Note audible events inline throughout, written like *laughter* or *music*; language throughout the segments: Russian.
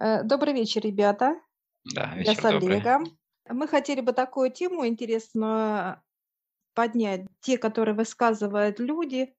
Э, добрый вечер, ребята. Да, Я с вечер добрый. Олегом. Мы хотели бы такую тему интересную поднять. Те, которые высказывают люди,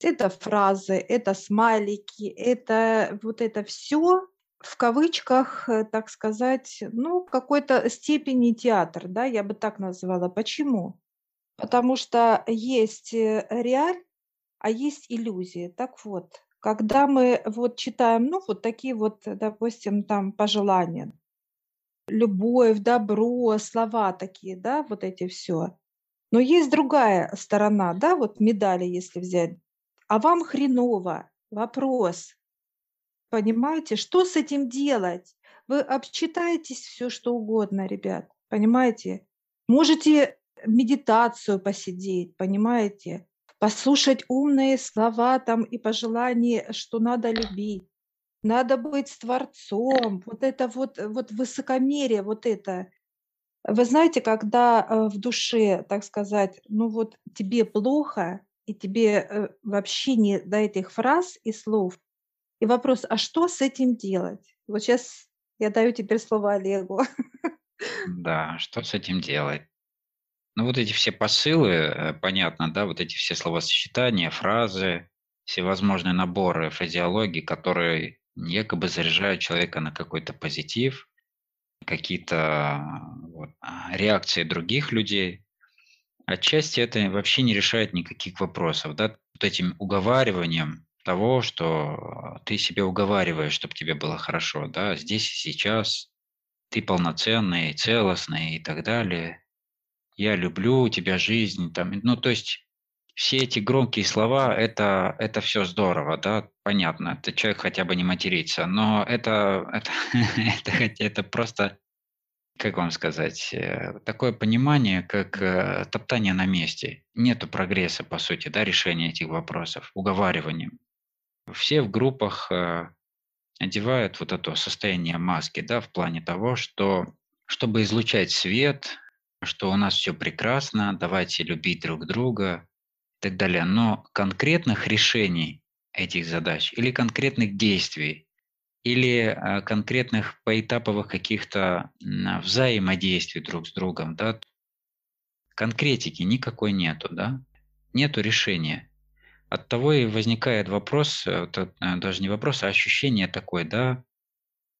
это фразы, это смайлики, это вот это все в кавычках, э, так сказать, ну, какой-то степени театр, да, я бы так назвала. Почему? Потому что есть э, реаль, а есть иллюзии. Так вот, когда мы вот читаем, ну, вот такие вот, допустим, там пожелания, любовь, добро, слова такие, да, вот эти все. Но есть другая сторона, да, вот медали, если взять. А вам хреново. Вопрос. Понимаете, что с этим делать? Вы обчитаетесь все, что угодно, ребят. Понимаете? Можете медитацию посидеть, понимаете? Послушать умные слова там и пожелания, что надо любить. Надо быть с Творцом. Вот это вот, вот высокомерие, вот это. Вы знаете, когда э, в душе, так сказать, ну вот тебе плохо, и тебе э, вообще не до этих фраз и слов, и вопрос, а что с этим делать? Вот сейчас я даю теперь слово Олегу. Да, что с этим делать? Ну, вот эти все посылы, э, понятно, да, вот эти все словосочетания, фразы, всевозможные наборы фразеологии, которые якобы заряжают человека на какой-то позитив, какие-то вот, а, реакции других людей. Отчасти это вообще не решает никаких вопросов. Да? Вот этим уговариванием того, что ты себе уговариваешь, чтобы тебе было хорошо, да, здесь и сейчас, ты полноценный, целостный и так далее. Я люблю тебя жизнь, там, ну, то есть все эти громкие слова, это, это все здорово, да, понятно, это человек хотя бы не матерится, но это, *laughs* это, это, это просто, как вам сказать, э, такое понимание, как э, топтание на месте. Нету прогресса, по сути, да, решения этих вопросов, уговариванием. Все в группах э, одевают вот это состояние маски, да, в плане того, что чтобы излучать свет, что у нас все прекрасно, давайте любить друг друга, и так далее. Но конкретных решений этих задач или конкретных действий, или э, конкретных поэтаповых каких-то взаимодействий друг с другом, да, конкретики никакой нету, да, нету решения. От того и возникает вопрос, э, э, даже не вопрос, а ощущение такое, да,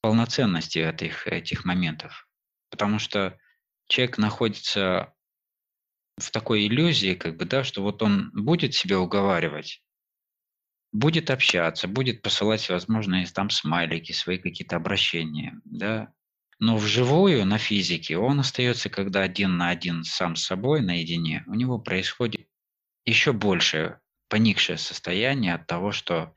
полноценности этих, этих моментов. Потому что человек находится в такой иллюзии, как бы, да, что вот он будет себя уговаривать, будет общаться, будет посылать всевозможные там смайлики, свои какие-то обращения, да, но вживую на физике он остается, когда один на один сам с собой, наедине, у него происходит еще больше поникшее состояние от того, что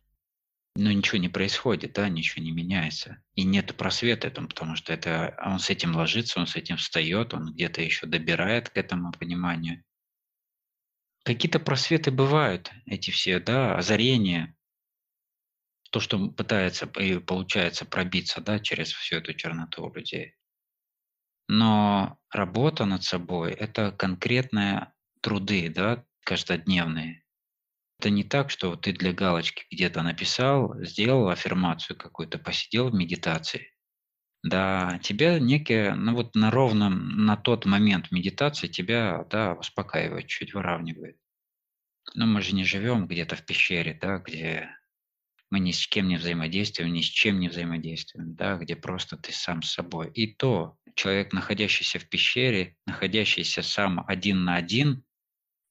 но ничего не происходит, да, ничего не меняется. И нет просвета этому, потому что это он с этим ложится, он с этим встает, он где-то еще добирает к этому пониманию. Какие-то просветы бывают, эти все, да, озарения, то, что пытается и получается пробиться, да, через всю эту черноту у людей. Но работа над собой– это конкретные труды, да, каждодневные. Это не так, что ты для галочки где-то написал, сделал аффирмацию какую-то, посидел в медитации. Да, тебя некие, ну вот на ровном, на тот момент медитации тебя, да, успокаивает, чуть выравнивает. Но мы же не живем где-то в пещере, да, где мы ни с кем не взаимодействуем, ни с чем не взаимодействуем, да, где просто ты сам с собой. И то человек, находящийся в пещере, находящийся сам один на один,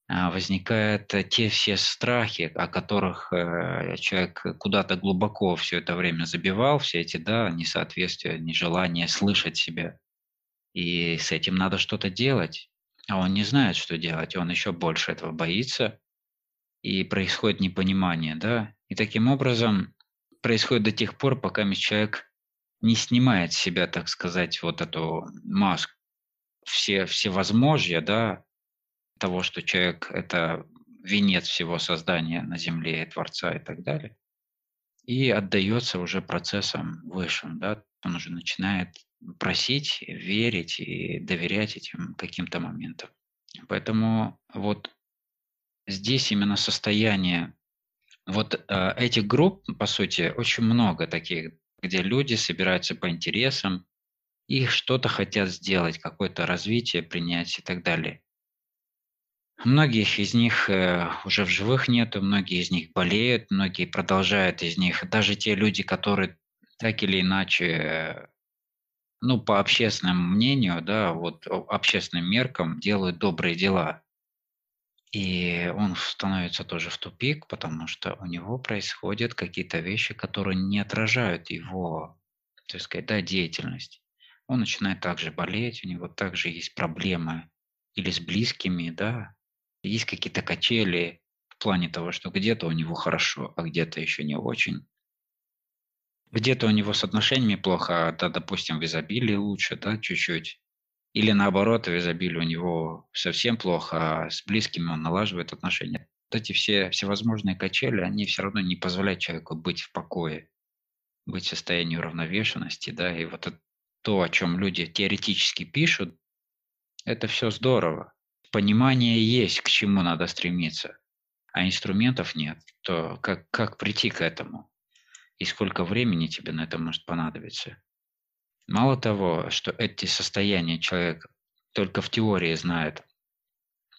возникают э, те все страхи, о которых э, человек куда-то глубоко все это время забивал, все эти да, несоответствия, нежелание слышать себя. И с этим надо что-то делать. А он не знает, что делать, он еще больше этого боится, и происходит непонимание, да. И таким образом происходит до тех пор, пока человек не снимает с себя, так сказать, вот эту маску, все, всевозможия, да, того, что человек – это венец всего создания на Земле и Творца и так далее, и отдается уже процессам высшим. Да? Он уже начинает просить, верить и доверять этим каким-то моментам. Поэтому вот здесь именно состояние вот э, этих групп, по сути, очень много таких где люди собираются по интересам, и что-то хотят сделать, какое-то развитие принять и так далее. Многих из них э, уже в живых нету, многие из них болеют, многие продолжают из них. Даже те люди, которые так или иначе, ну, по общественному мнению, да, вот общественным меркам делают добрые дела. И он становится тоже в тупик, потому что у него происходят какие-то вещи, которые не отражают его, так сказать, да, деятельность. Он начинает также болеть, у него также есть проблемы или с близкими, да, есть какие-то качели в плане того, что где-то у него хорошо, а где-то еще не очень. Где-то у него с отношениями плохо, а, да, допустим, в изобилии лучше, да, чуть-чуть. Или наоборот, в изобилии у него совсем плохо, а с близкими он налаживает отношения. Вот эти все всевозможные качели, они все равно не позволяют человеку быть в покое, быть в состоянии уравновешенности, да, и вот это, то, о чем люди теоретически пишут, это все здорово понимание есть, к чему надо стремиться, а инструментов нет, то как, как прийти к этому? И сколько времени тебе на это может понадобиться? Мало того, что эти состояния человек только в теории знает,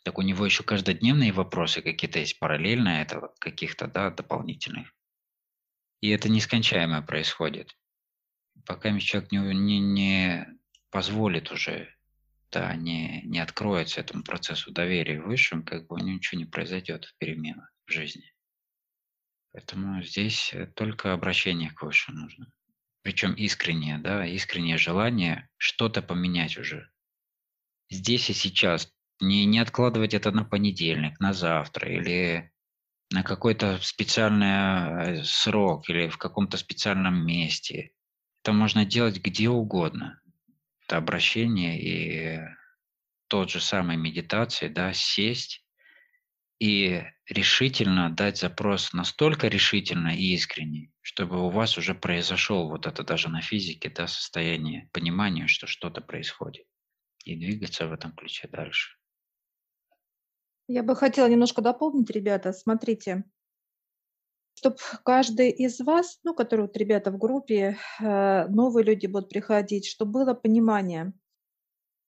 так у него еще каждодневные вопросы какие-то есть параллельно этого, каких-то, да, дополнительных. И это нескончаемое происходит. Пока человек не, не, не позволит уже не, не откроется этому процессу доверия высшим, как бы у него ничего не произойдет в переменах в жизни. Поэтому здесь э, только обращение к высшим нужно. Причем искреннее, да, искреннее желание что-то поменять уже. Здесь и сейчас. Не, не откладывать это на понедельник, на завтра или на какой-то специальный э, срок или в каком-то специальном месте. Это можно делать где угодно это обращение и тот же самый медитации, да, сесть и решительно дать запрос настолько решительно и искренне, чтобы у вас уже произошел вот это даже на физике, да, состояние понимания, что что-то происходит, и двигаться в этом ключе дальше. Я бы хотела немножко дополнить, ребята. Смотрите, чтобы каждый из вас, ну, которые вот ребята в группе, э, новые люди будут приходить, чтобы было понимание,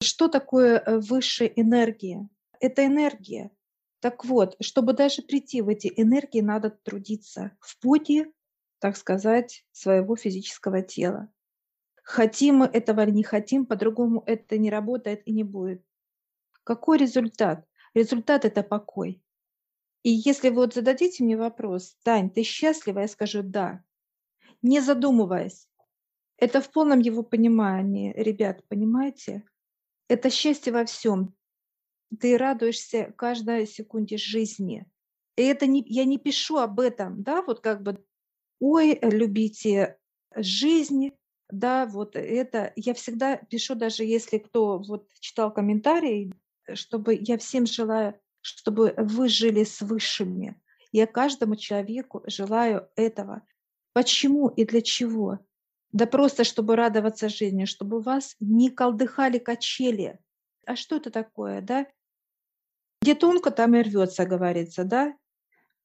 что такое э, высшая энергия. Это энергия. Так вот, чтобы даже прийти в эти энергии, надо трудиться в пути, так сказать, своего физического тела. Хотим мы этого или не хотим, по-другому это не работает и не будет. Какой результат? Результат – это покой. И если вы вот зададите мне вопрос, Тань, ты счастлива? Я скажу да, не задумываясь. Это в полном его понимании, ребят, понимаете? Это счастье во всем. Ты радуешься каждой секунде жизни. И это не, я не пишу об этом, да, вот как бы, ой, любите жизнь, да, вот это. Я всегда пишу, даже если кто вот читал комментарии, чтобы я всем желаю чтобы вы жили с высшими. Я каждому человеку желаю этого. Почему и для чего? Да просто, чтобы радоваться жизни, чтобы вас не колдыхали качели. А что это такое, да? Где тонко, там и рвется, говорится, да?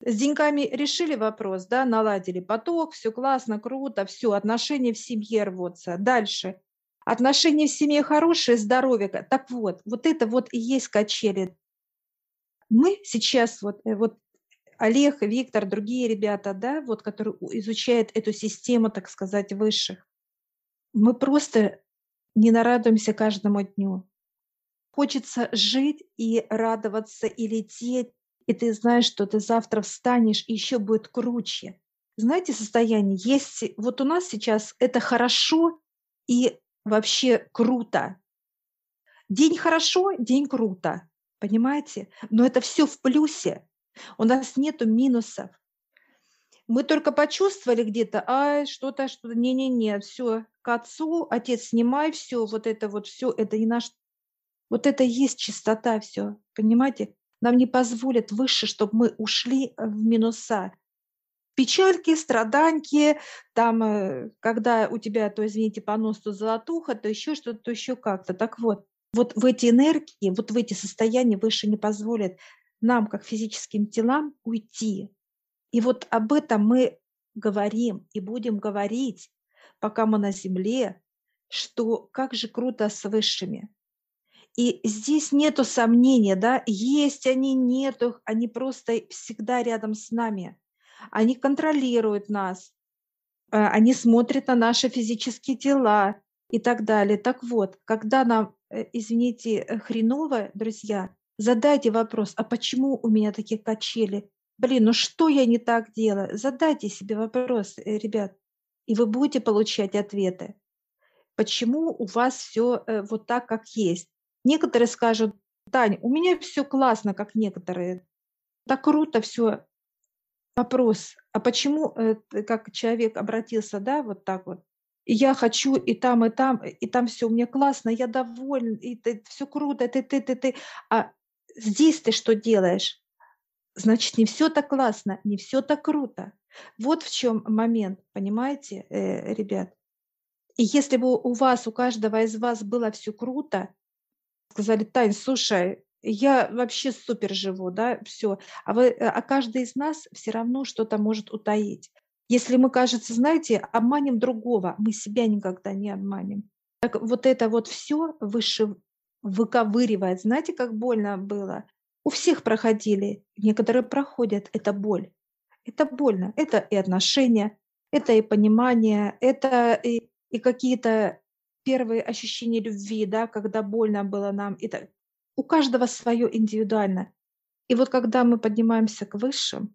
С деньгами решили вопрос, да, наладили поток, все классно, круто, все, отношения в семье рвутся. Дальше. Отношения в семье хорошие, здоровье. Так вот, вот это вот и есть качели мы сейчас вот, э, вот Олег, Виктор, другие ребята, да, вот, которые изучают эту систему, так сказать, высших, мы просто не нарадуемся каждому дню. Хочется жить и радоваться, и лететь, и ты знаешь, что ты завтра встанешь, и еще будет круче. Знаете, состояние есть, вот у нас сейчас это хорошо и вообще круто. День хорошо, день круто. Понимаете? Но это все в плюсе. У нас нету минусов. Мы только почувствовали где-то, а что-то, что-то, не-не-не, все к отцу, отец, снимай все, вот это вот все, это не наш, вот это есть чистота все, понимаете? Нам не позволят выше, чтобы мы ушли в минуса. Печальки, страданки, там, э, когда у тебя, то, извините, понос, то золотуха, то еще что-то, то еще как-то. Так вот, вот в эти энергии, вот в эти состояния выше не позволят нам, как физическим телам, уйти. И вот об этом мы говорим и будем говорить, пока мы на земле, что как же круто с высшими. И здесь нету сомнения, да, есть они, нету, они просто всегда рядом с нами. Они контролируют нас, э, они смотрят на наши физические тела и так далее. Так вот, когда нам, извините, э, хреново, друзья, задайте вопрос, а почему у меня такие качели? Блин, ну что я не так делаю? Задайте себе вопрос, ребят, и вы будете получать ответы. Почему у вас все вот так, как есть? Некоторые скажут, Тань, у меня все классно, как некоторые. Так круто все. Вопрос, а почему, э, как человек обратился, да, вот так вот, я хочу и там, и там, и там все меня классно, я доволен, и все круто, ты, ты, ты, ты. А здесь ты что делаешь? Значит, не все так классно, не все так круто. Вот в чем момент, понимаете, э, ребят? И если бы у вас, у каждого из вас было все круто, сказали, Тань, слушай, я вообще супер живу, да, все. А, вы, э, а каждый из нас все равно что-то может утаить. Если мы, кажется, знаете, обманем другого, мы себя никогда не обманем. Так вот это вот все выше выковыривает. Знаете, как больно было? У всех проходили, некоторые проходят, это боль. Это больно. Это и отношения, это и понимание, это и, и какие-то первые ощущения любви, да, когда больно было нам. Это у каждого свое индивидуально. И вот когда мы поднимаемся к высшим,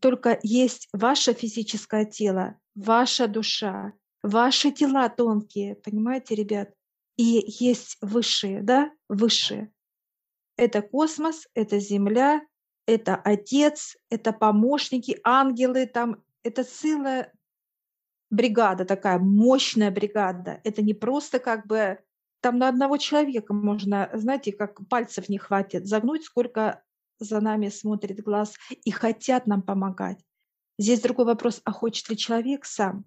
только есть ваше физическое тело, ваша душа, ваши тела тонкие, понимаете, ребят? И есть высшие, да, высшие. Это космос, это Земля, это Отец, это помощники, ангелы, там, это целая бригада такая, мощная бригада. Это не просто как бы там на одного человека можно, знаете, как пальцев не хватит, загнуть, сколько за нами смотрит глаз и хотят нам помогать. Здесь другой вопрос, а хочет ли человек сам?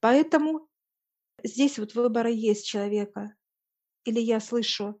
Поэтому здесь вот выбора есть человека. Или я слышу,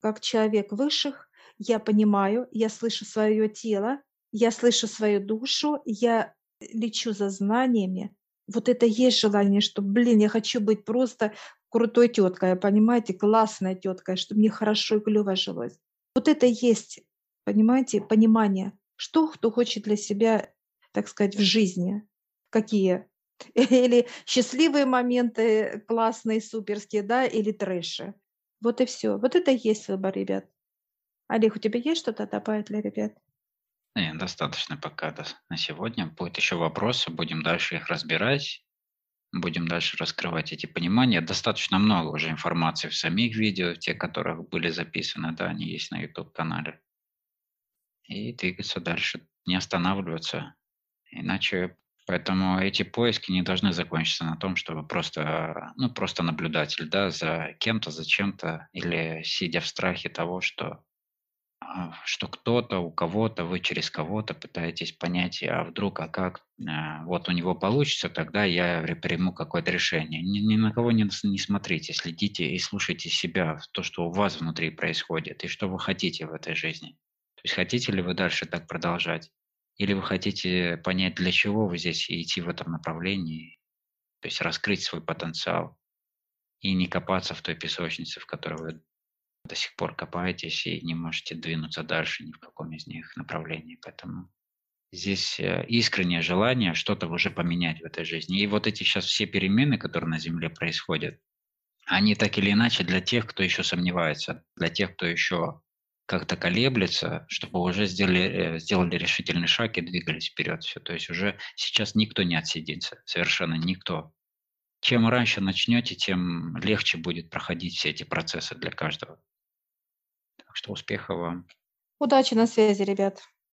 как человек высших, я понимаю, я слышу свое тело, я слышу свою душу, я лечу за знаниями, вот это есть желание, что, блин, я хочу быть просто крутой теткой, понимаете, классной теткой, чтобы мне хорошо и клево жилось. Вот это есть, понимаете, понимание, что кто хочет для себя, так сказать, в жизни, какие. *laughs* Или счастливые моменты классные, суперские, да, или трэши. Вот и все. Вот это и есть выбор, ребят. Олег, у тебя есть что-то добавить для ребят? Нет, достаточно пока на сегодня. Будут еще вопросы, будем дальше их разбирать, будем дальше раскрывать эти понимания. Достаточно много уже информации в самих видео, те, которых были записаны, да, они есть на YouTube-канале. И двигаться дальше, не останавливаться. Иначе, поэтому эти поиски не должны закончиться на том, чтобы просто, ну, просто наблюдатель, да, за кем-то, за чем-то, или сидя в страхе того, что а, что кто-то, у кого-то, вы через кого-то пытаетесь понять, а вдруг, а как, а, вот у него получится, тогда я приму какое-то решение. Ни, ни на кого не, не смотрите, следите и слушайте себя, то, что у вас внутри происходит, и что вы хотите в этой жизни. Есть хотите ли вы дальше так продолжать, или вы хотите понять, для чего вы здесь и идти в этом направлении, то есть раскрыть свой потенциал и не копаться в той песочнице, в которой вы до сих пор копаетесь и не можете двинуться дальше ни в каком из них направлении. Поэтому здесь э, искреннее желание что-то уже поменять в этой жизни. И вот эти сейчас все перемены, которые на Земле происходят, они так или иначе для тех, кто еще сомневается, для тех, кто еще как-то колеблется, чтобы уже сделали, э, сделали решительный шаг и двигались вперед. Все. То есть уже сейчас никто не отсидится, совершенно никто. Чем раньше начнете, тем легче будет проходить все эти процессы для каждого что успехов вам. Удачи на связи, ребят.